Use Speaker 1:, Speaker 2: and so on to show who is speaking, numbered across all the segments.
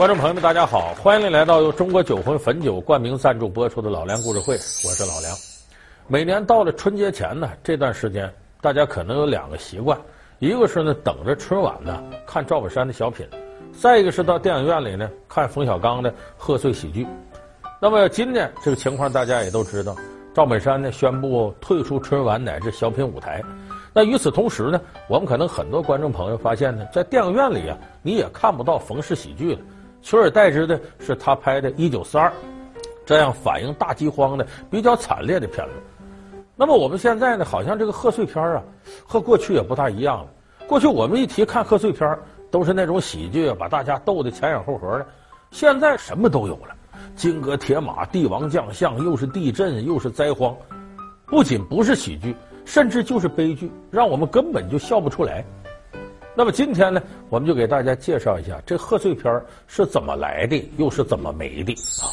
Speaker 1: 观众朋友们，大家好，欢迎您来到由中国酒魂汾酒冠名赞助播出的《老梁故事会》，我是老梁。每年到了春节前呢，这段时间大家可能有两个习惯，一个是呢等着春晚呢看赵本山的小品，再一个是到电影院里呢看冯小刚的贺岁喜剧。那么今年这个情况大家也都知道，赵本山呢宣布退出春晚乃至小品舞台。那与此同时呢，我们可能很多观众朋友发现呢，在电影院里啊，你也看不到冯氏喜剧了。取而代之的是他拍的《一九四二》，这样反映大饥荒的比较惨烈的片子。那么我们现在呢，好像这个贺岁片啊，和过去也不大一样了。过去我们一提看贺岁片，都是那种喜剧，把大家逗得前仰后合的。现在什么都有了，金戈铁马、帝王将相，又是地震，又是灾荒，不仅不是喜剧，甚至就是悲剧，让我们根本就笑不出来。那么今天呢，我们就给大家介绍一下这贺岁片是怎么来的，又是怎么没的啊！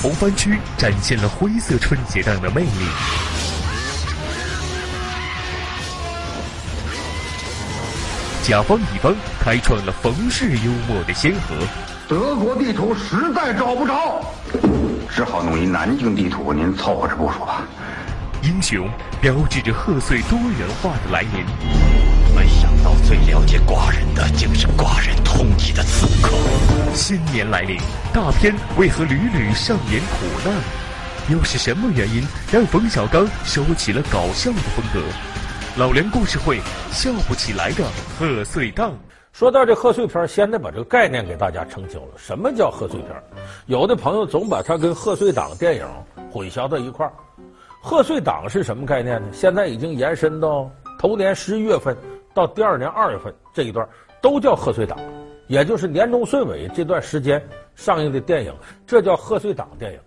Speaker 2: 红番区展现了灰色春节档的魅力。甲方乙方开创了冯氏幽默的先河。
Speaker 3: 德国地图实在找不着，只好弄一南京地图，您凑合着部署吧。
Speaker 2: 英雄标志着贺岁多元化的来临。
Speaker 4: 没想到最了解寡人的，竟是寡人通缉的刺客。
Speaker 2: 新年来临，大片为何屡屡上演苦难？又是什么原因让冯小刚收起了搞笑的风格？老梁故事会，笑不起来的贺岁档。
Speaker 1: 说到这贺岁片，先得把这个概念给大家澄清了。什么叫贺岁片？有的朋友总把它跟贺岁档电影混淆到一块儿。贺岁档是什么概念呢？现在已经延伸到头年十一月份到第二年二月份这一段，都叫贺岁档，也就是年终岁尾这段时间上映的电影，这叫贺岁档电影。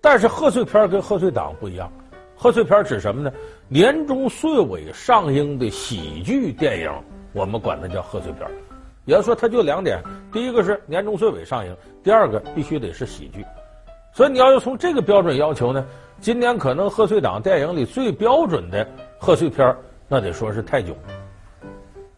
Speaker 1: 但是贺岁片跟贺岁档不一样，贺岁片指什么呢？年终岁尾上映的喜剧电影，我们管它叫贺岁片。也就说，它就两点：第一个是年终岁尾上映，第二个必须得是喜剧。所以你要是从这个标准要求呢？今年可能贺岁档电影里最标准的贺岁片，那得说是泰囧，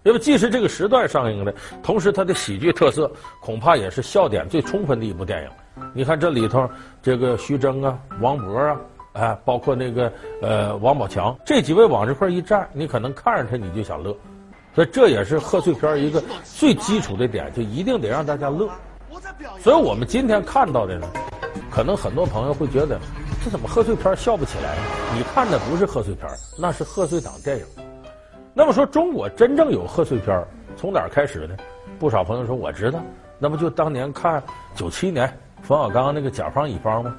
Speaker 1: 因为既是这个时段上映的，同时它的喜剧特色恐怕也是笑点最充分的一部电影。你看这里头，这个徐峥啊、王博啊，哎，包括那个呃王宝强这几位往这块一站，你可能看着他你就想乐，所以这也是贺岁片一个最基础的点，就一定得让大家乐。所以我们今天看到的呢，可能很多朋友会觉得。这怎么贺岁片笑不起来呢？你看的不是贺岁片，那是贺岁档电影。那么说，中国真正有贺岁片儿从哪儿开始呢？不少朋友说我知道，那不就当年看九七年冯小刚那个甲方乙方吗？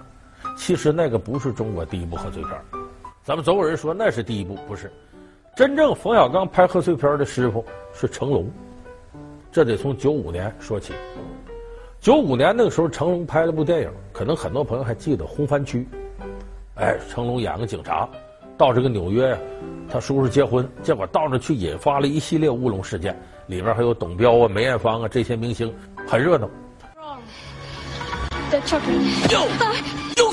Speaker 1: 其实那个不是中国第一部贺岁片儿。咱们总有人说那是第一部，不是。真正冯小刚拍贺岁片的师傅是成龙，这得从九五年说起。九五年那个时候，成龙拍了部电影，可能很多朋友还记得《红番区》。哎，成龙演个警察，到这个纽约呀，他叔叔结婚，结果到那去引发了一系列乌龙事件，里边还有董彪啊、梅艳芳啊这些明星，很热闹。
Speaker 5: 又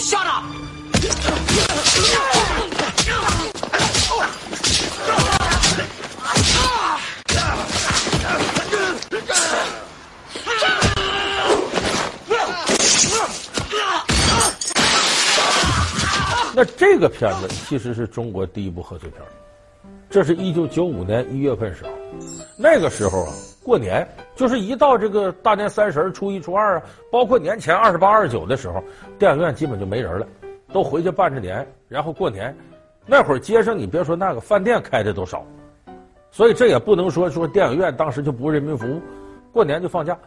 Speaker 1: 那这个片子其实是中国第一部贺岁片，这是一九九五年一月份时候，那个时候啊，过年就是一到这个大年三十、初一、初二啊，包括年前二十八、二十九的时候，电影院基本就没人了，都回去办着年，然后过年。那会儿街上你别说那个饭店开的都少，所以这也不能说说电影院当时就不为人民服务，过年就放假。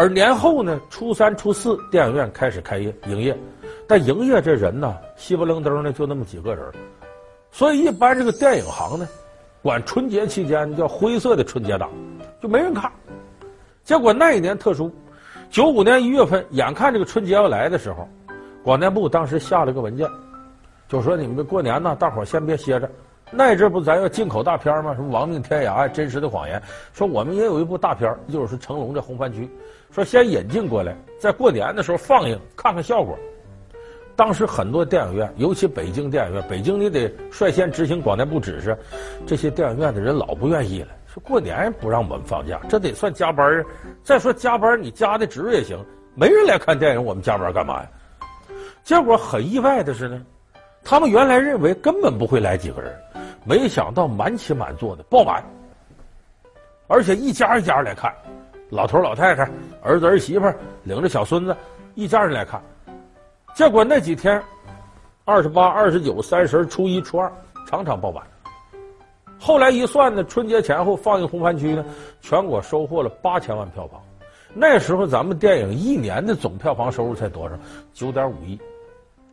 Speaker 1: 而年后呢，初三、初四电影院开始开业营业。但营业这人呢，稀不愣登的就那么几个人，所以一般这个电影行呢，管春节期间叫灰色的春节档，就没人看。结果那一年特殊，九五年一月份，眼看这个春节要来的时候，广电部当时下了个文件，就说你们这过年呢，大伙先别歇着。那阵不咱要进口大片吗？什么《亡命天涯》《真实的谎言》，说我们也有一部大片，就是成龙这《红番区》，说先引进过来，在过年的时候放映，看看效果。当时很多电影院，尤其北京电影院，北京你得率先执行广电部指示，这些电影院的人老不愿意了，说过年不让我们放假，这得算加班啊。再说加班，你加的值也行，没人来看电影，我们加班干嘛呀？结果很意外的是呢，他们原来认为根本不会来几个人，没想到满起满座的爆满，而且一家一家来看，老头老太太、儿子儿媳妇领着小孙子，一家人来看。结果那几天，二十八、二十九、三十、初一、初二，场场爆满。后来一算呢，春节前后放映红番区呢，全国收获了八千万票房。那时候咱们电影一年的总票房收入才多少？九点五亿。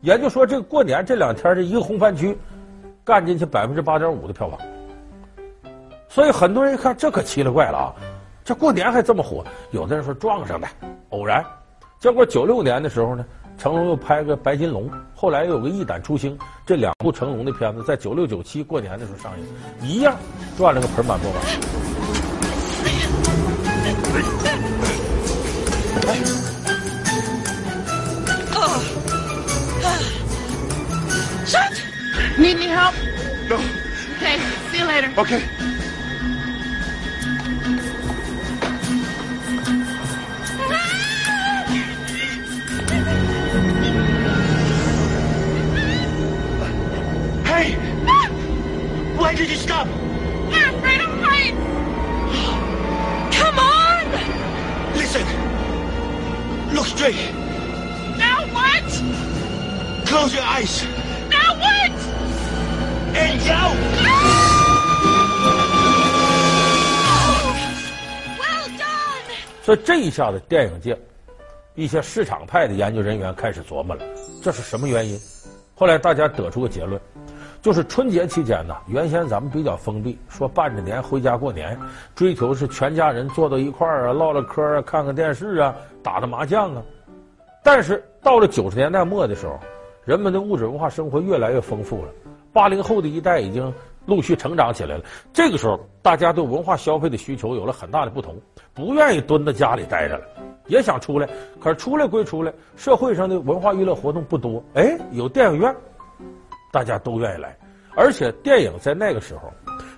Speaker 1: 也就说，这过年这两天这一个红番区，干进去百分之八点五的票房。所以很多人一看，这可奇了怪了啊！这过年还这么火？有的人说撞上的，偶然。结果九六年的时候呢，成龙又拍个《白金龙》，后来又有个《一胆出星》，这两部成龙的片子在九六九七过年的时候上映，一样赚了个盆满钵满。
Speaker 5: Need any help?
Speaker 3: No.
Speaker 5: Okay, see you later.
Speaker 3: Okay.
Speaker 4: Eyes!
Speaker 5: Now what?
Speaker 4: And out!
Speaker 5: Well done!
Speaker 1: 所以这一下子，电影界一些市场派的研究人员开始琢磨了，这是什么原因？后来大家得出个结论，就是春节期间呢，原先咱们比较封闭，说伴着年回家过年，追求是全家人坐到一块儿啊，唠唠嗑啊，看看电视啊，打打麻将啊。但是到了九十年代末的时候，人们的物质文化生活越来越丰富了，八零后的一代已经陆续成长起来了。这个时候，大家对文化消费的需求有了很大的不同，不愿意蹲在家里待着了。也想出来，可是出来归出来，社会上的文化娱乐活动不多。哎，有电影院，大家都愿意来。而且电影在那个时候，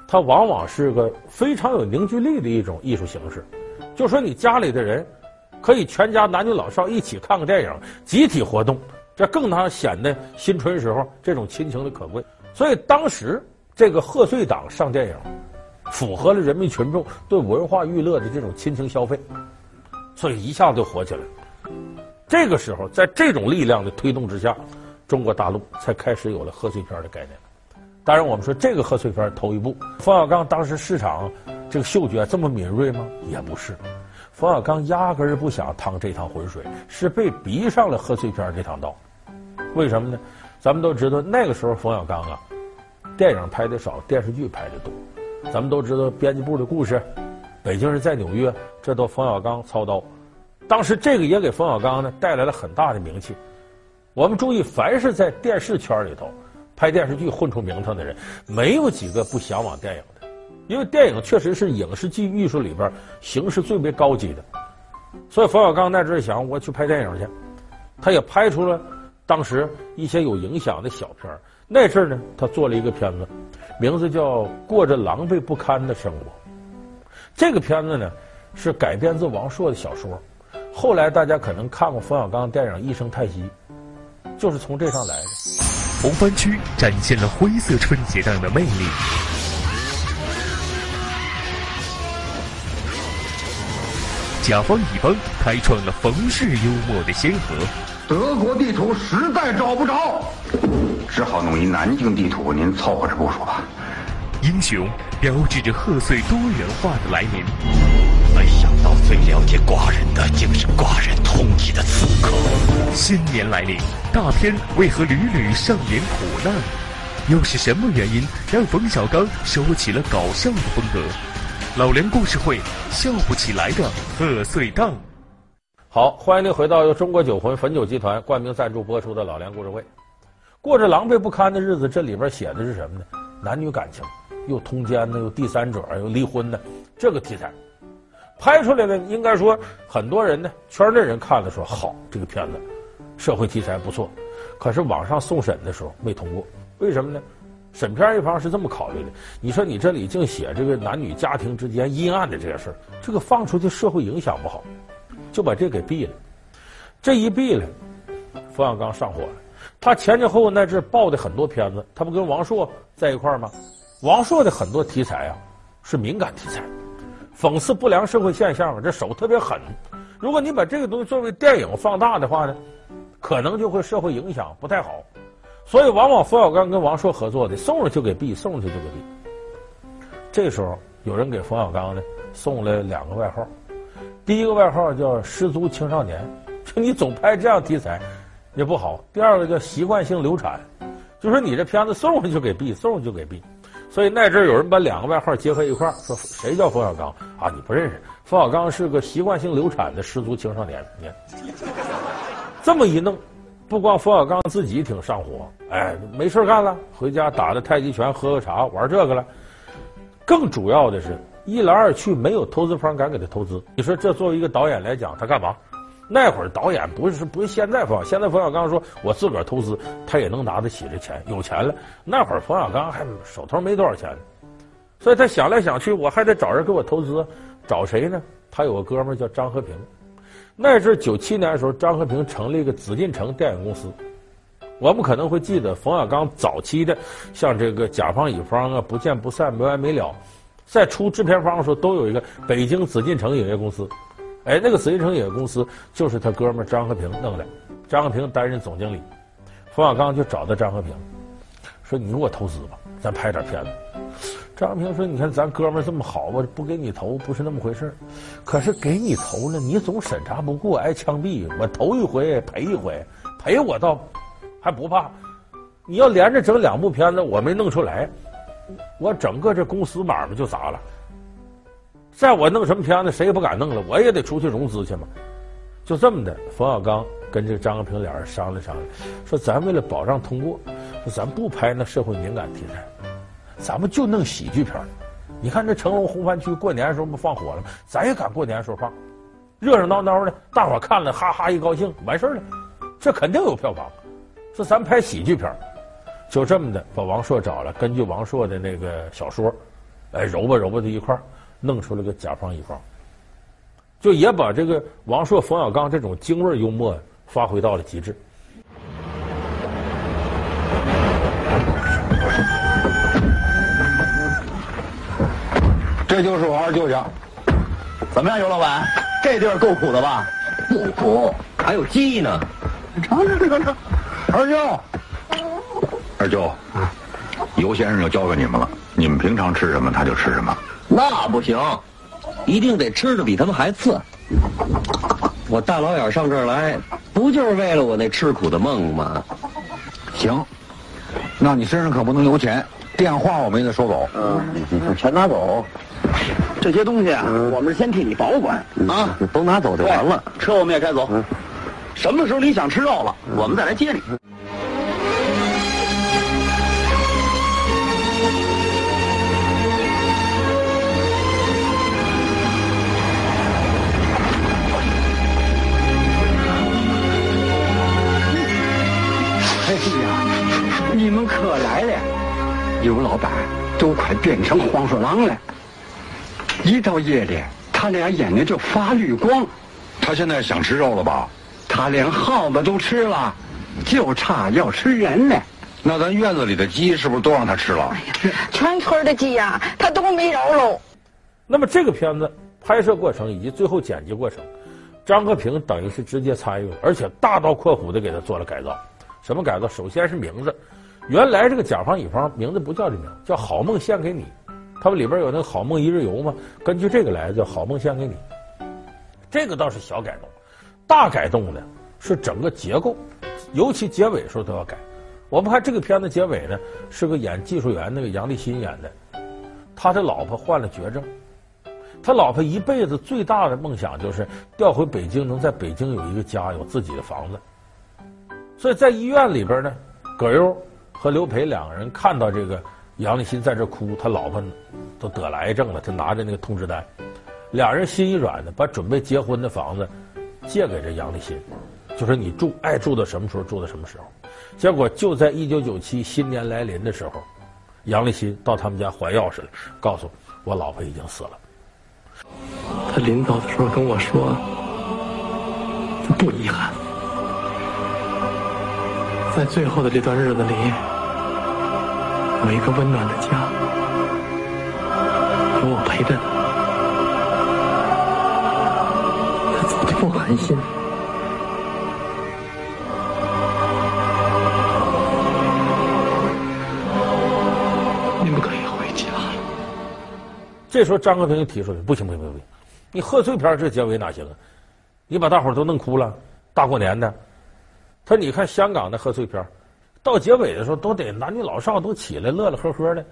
Speaker 1: 它往往是个非常有凝聚力的一种艺术形式。就说你家里的人可以全家男女老少一起看个电影，集体活动，这更能显得新春时候这种亲情的可贵。所以当时这个贺岁档上电影，符合了人民群众对文化娱乐的这种亲情消费。所以一下子就火起来。这个时候，在这种力量的推动之下，中国大陆才开始有了贺岁片的概念。当然，我们说这个贺岁片头一部，冯小刚当时市场这个嗅觉这么敏锐吗？也不是，冯小刚压根儿不想趟这趟浑水，是被逼上了贺岁片这趟道。为什么呢？咱们都知道那个时候冯小刚啊，电影拍的少，电视剧拍的多。咱们都知道编辑部的故事。北京人在纽约，这都冯小刚操刀。当时这个也给冯小刚呢带来了很大的名气。我们注意，凡是在电视圈里头拍电视剧混出名堂的人，没有几个不向往电影的，因为电影确实是影视剧艺术里边形式最为高级的。所以冯小刚那阵想，我去拍电影去，他也拍出了当时一些有影响的小片儿。那阵儿呢，他做了一个片子，名字叫《过着狼狈不堪的生活》。这个片子呢，是改编自王朔的小说。后来大家可能看过冯小刚电影《一声叹息》，就是从这上来的。
Speaker 2: 红番区展现了灰色春节档的魅力。甲方乙方开创了冯氏幽默的先河。
Speaker 3: 德国地图实在找不着，只好弄一南京地图，您凑合着部署吧。
Speaker 2: 英雄标志着贺岁多元化的来临。
Speaker 4: 没想到最了解寡人的，竟是寡人通缉的刺客。
Speaker 2: 新年来临，大片为何屡屡上演苦难？又是什么原因让冯小刚收起了搞笑的风格？老梁故事会，笑不起来的贺岁档。
Speaker 1: 好，欢迎您回到由中国酒魂汾酒集团冠名赞助播出的老梁故事会。过着狼狈不堪的日子，这里边写的是什么呢？男女感情。又通奸的，又第三者，又离婚的，这个题材拍出来呢，应该说很多人呢，圈内人看了说好，这个片子社会题材不错。可是网上送审的时候没通过，为什么呢？审片一方是这么考虑的：你说你这里净写这个男女家庭之间阴暗的这些事儿，这个放出去社会影响不好，就把这给毙了。这一毙了，冯小刚上火了。他前前后后那阵爆的很多片子，他不跟王朔在一块儿吗？王朔的很多题材啊是敏感题材，讽刺不良社会现象，这手特别狠。如果你把这个东西作为电影放大的话呢，可能就会社会影响不太好。所以往往冯小刚跟王朔合作的，送了就给毙，送了就给毙。这时候有人给冯小刚呢送了两个外号，第一个外号叫“失足青少年”，就你总拍这样题材。也不好。第二个叫习惯性流产，就说你这片子送上去就给毙，送上去就给毙。所以那阵有人把两个外号结合一块儿，说谁叫冯小刚啊？你不认识？冯小刚是个习惯性流产的失足青少年。你看，这么一弄，不光冯小刚自己挺上火，哎，没事干了，回家打打太极拳，喝喝茶，玩这个了。更主要的是，一来二去没有投资方敢给他投资。你说这作为一个导演来讲，他干嘛？那会儿导演不是不是现在冯，现在冯小刚说我自个儿投资，他也能拿得起这钱，有钱了。那会儿冯小刚还手头没多少钱，所以他想来想去，我还得找人给我投资，找谁呢？他有个哥们儿叫张和平，那是九七年的时候，张和平成立一个紫禁城电影公司。我们可能会记得冯小刚早期的，像这个甲方乙方啊，不见不散，没完没了，在出制片方的时候都有一个北京紫禁城影业公司。哎，那个紫禁城影业公司就是他哥们张和平弄的，张和平担任总经理，冯小刚就找到张和平，说：“你给我投资吧，咱拍点片子。”张和平说：“你看咱哥们这么好，我不给你投不是那么回事。可是给你投了，你总审查不过，挨枪毙。我头一回赔一回，赔我倒还不怕。你要连着整两部片子，我没弄出来，我整个这公司买卖就砸了。”在我弄什么片子，谁也不敢弄了，我也得出去融资去嘛。就这么的，冯小刚跟这张和平俩人商量商量，说咱为了保障通过，说咱不拍那社会敏感题材，咱们就弄喜剧片。你看这成龙红番区过年的时候不放火了吗？咱也敢过年的时候放，热热闹闹的，大伙看了哈哈一高兴，完事儿了，这肯定有票房。说咱拍喜剧片，就这么的把王朔找了，根据王朔的那个小说，哎，揉吧揉吧的一块儿。弄出了个甲方乙方，就也把这个王朔、冯小刚这种京味幽默发挥到了极致。
Speaker 3: 这就是我二舅家，怎么样，尤老板？这地儿够苦的吧？
Speaker 4: 不苦，还有鸡呢。
Speaker 3: 尝尝，尝尝。二舅，二舅，尤先生就交给你们了。你们平常吃什么，他就吃什么。
Speaker 4: 那不行，一定得吃的比他们还次。我大老远上这儿来，不就是为了我那吃苦的梦吗？
Speaker 3: 行，那你身上可不能留钱，电话我们也得收走。
Speaker 4: 嗯，全拿走。这些东西啊，嗯、我们是先替你保管、嗯、啊，都拿走就完了。车我们也开走。嗯、什么时候你想吃肉了，嗯、我们再来接你。
Speaker 6: 你们可来了，刘老板都快变成黄鼠狼了。一到夜里，他俩眼睛就发绿光。
Speaker 3: 他现在想吃肉了吧？
Speaker 6: 他连耗子都吃了，就差要吃人了。
Speaker 3: 那咱院子里的鸡是不是都让他吃了？
Speaker 5: 哎呀，全村的鸡呀，他都没饶喽。
Speaker 1: 那么这个片子拍摄过程以及最后剪辑过程，张和平等于是直接参与了，而且大刀阔斧的给他做了改造。什么改造？首先是名字。原来这个甲方乙方名字不叫这名字，叫《好梦献给你》，他们里边有那个《好梦一日游》嘛，根据这个来叫《好梦献给你》。这个倒是小改动，大改动的是整个结构，尤其结尾的时候都要改。我们看这个片子结尾呢，是个演技术员那个杨立新演的，他的老婆患了绝症，他老婆一辈子最大的梦想就是调回北京，能在北京有一个家，有自己的房子。所以在医院里边呢，葛优。和刘培两个人看到这个杨立新在这哭，他老婆都得了癌症了，他拿着那个通知单，两人心一软的，把准备结婚的房子借给这杨立新，就说你住爱住到什么时候住到什么时候。结果就在一九九七新年来临的时候，杨立新到他们家还钥匙了，告诉我老婆已经死了。
Speaker 7: 他临走的时候跟我说：“他不遗憾，在最后的这段日子里，有一个温暖的家，有我陪着他。他走的不寒心。”
Speaker 1: 你们可以回家这时候张和平就提出来：“不行不行不行，你贺岁片这结尾哪行啊？你把大伙都弄哭了，大过年的。说你看香港的贺岁片，到结尾的时候都得男女老少都起来乐乐呵呵的。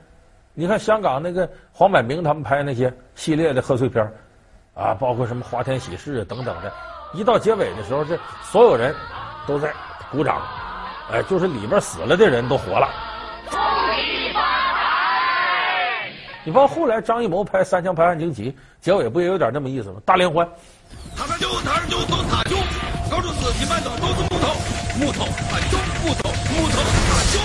Speaker 1: 你看香港那个黄百鸣他们拍那些系列的贺岁片，啊，包括什么花田喜事等等的，一到结尾的时候，这所有人都在鼓掌，哎，就是里边死了的人都活了。”你包括后来张艺谋拍《三枪拍案惊奇》，结尾不也有点那么意思吗？大联欢，
Speaker 8: 他们就他们就都他就，高中四季半岛都是木头，木头他就木头，木头他就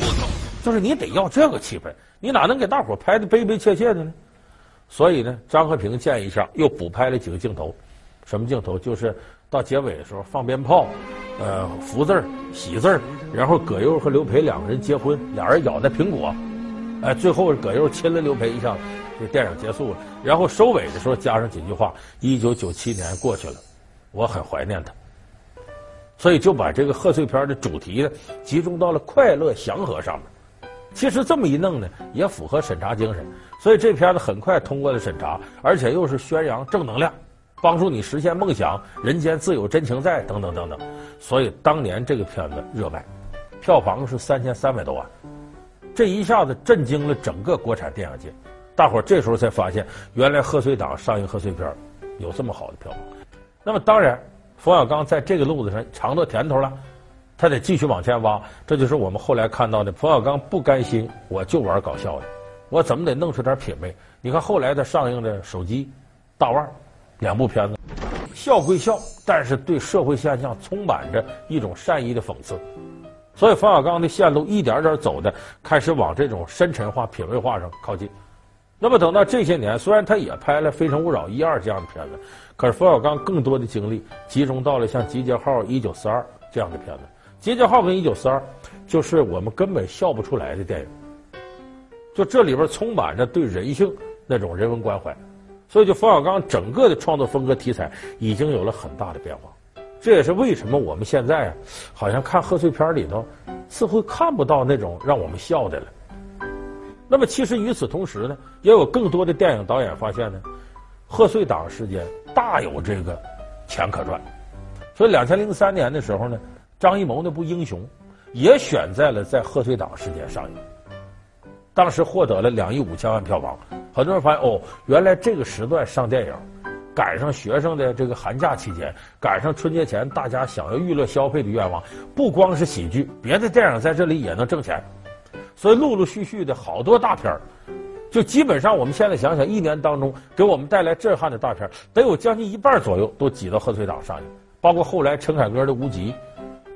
Speaker 8: 木头，
Speaker 1: 就是你得要这个气氛，你哪能给大伙拍的悲悲切切的呢？所以呢，张和平建议下又补拍了几个镜头，什么镜头？就是到结尾的时候放鞭炮，呃，福字、喜字，然后葛优和刘培两个人结婚，俩人咬那苹果。哎，最后葛优亲了刘培一下，这电影结束了。然后收尾的时候加上几句话：“一九九七年过去了，我很怀念他。”所以就把这个贺岁片的主题集中到了快乐祥和上面。其实这么一弄呢，也符合审查精神。所以这片子很快通过了审查，而且又是宣扬正能量，帮助你实现梦想，人间自有真情在，等等等等。所以当年这个片子热卖，票房是三千三百多万。这一下子震惊了整个国产电影界，大伙儿这时候才发现，原来贺岁档上映贺岁片有这么好的票房。那么当然，冯小刚在这个路子上尝到甜头了，他得继续往前挖。这就是我们后来看到的，冯小刚不甘心，我就玩搞笑的，我怎么得弄出点品味？你看后来他上映的《手机》《大腕》两部片子，笑归笑，但是对社会现象充满着一种善意的讽刺。所以，冯小刚的线路一点点走的，开始往这种深沉化、品味化上靠近。那么，等到这些年，虽然他也拍了《非诚勿扰》一二这样的片子，可是冯小刚更多的精力集中到了像《集结号》《一九四二》这样的片子。《集结号》跟《一九四二》就是我们根本笑不出来的电影，就这里边充满着对人性那种人文关怀。所以，就冯小刚整个的创作风格、题材已经有了很大的变化。这也是为什么我们现在啊，好像看贺岁片里头，似乎看不到那种让我们笑的了。那么，其实与此同时呢，也有更多的电影导演发现呢，贺岁档时间大有这个钱可赚。所以，两千零三年的时候呢，张艺谋那部《英雄》也选在了在贺岁档时间上映，当时获得了两亿五千万票房。很多人发现哦，原来这个时段上电影。赶上学生的这个寒假期间，赶上春节前，大家想要娱乐消费的愿望，不光是喜剧，别的电影在这里也能挣钱，所以陆陆续续的好多大片，就基本上我们现在想想，一年当中给我们带来震撼的大片，得有将近一半左右都挤到贺岁档上映，包括后来陈凯歌的《无极》，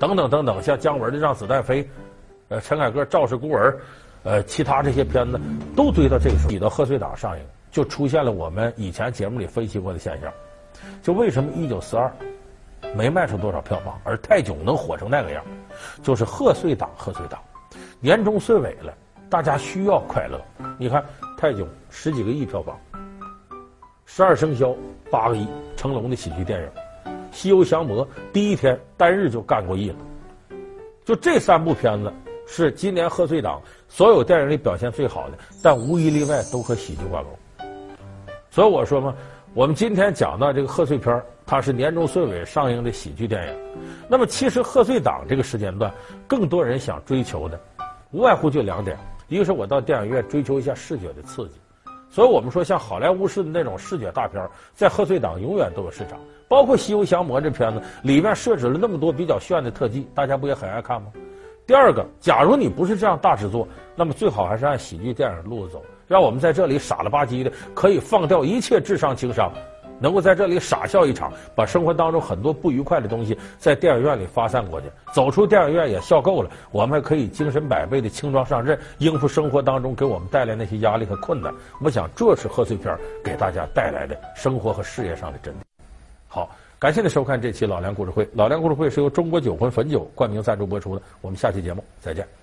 Speaker 1: 等等等等，像姜文的《让子弹飞》，呃，陈凯歌《赵氏孤儿》，呃，其他这些片子都堆到这个时候挤到贺岁档上映。就出现了我们以前节目里分析过的现象，就为什么一九四二没卖出多少票房，而泰囧能火成那个样，就是贺岁档，贺岁档，年终岁尾了，大家需要快乐。你看泰囧十几个亿票房，十二生肖八个亿，成龙的喜剧电影，西游降魔第一天单日就干过亿了，就这三部片子是今年贺岁档所有电影里表现最好的，但无一例外都和喜剧挂钩。所以我说嘛，我们今天讲到这个贺岁片，它是年终岁尾上映的喜剧电影。那么，其实贺岁档这个时间段，更多人想追求的，无外乎就两点：一个是我到电影院追求一下视觉的刺激。所以我们说，像好莱坞式的那种视觉大片，在贺岁档永远都有市场。包括《西游降魔》这片子里面设置了那么多比较炫的特技，大家不也很爱看吗？第二个，假如你不是这样大制作，那么最好还是按喜剧电影路子走。让我们在这里傻了吧唧的，可以放掉一切智商情商，能够在这里傻笑一场，把生活当中很多不愉快的东西在电影院里发散过去，走出电影院也笑够了，我们还可以精神百倍的轻装上阵，应付生活当中给我们带来那些压力和困难。我想，这是贺岁片给大家带来的生活和事业上的真谛。好，感谢您收看这期《老梁故事会》。《老梁故事会》是由中国酒魂汾酒冠名赞助播出的。我们下期节目再见。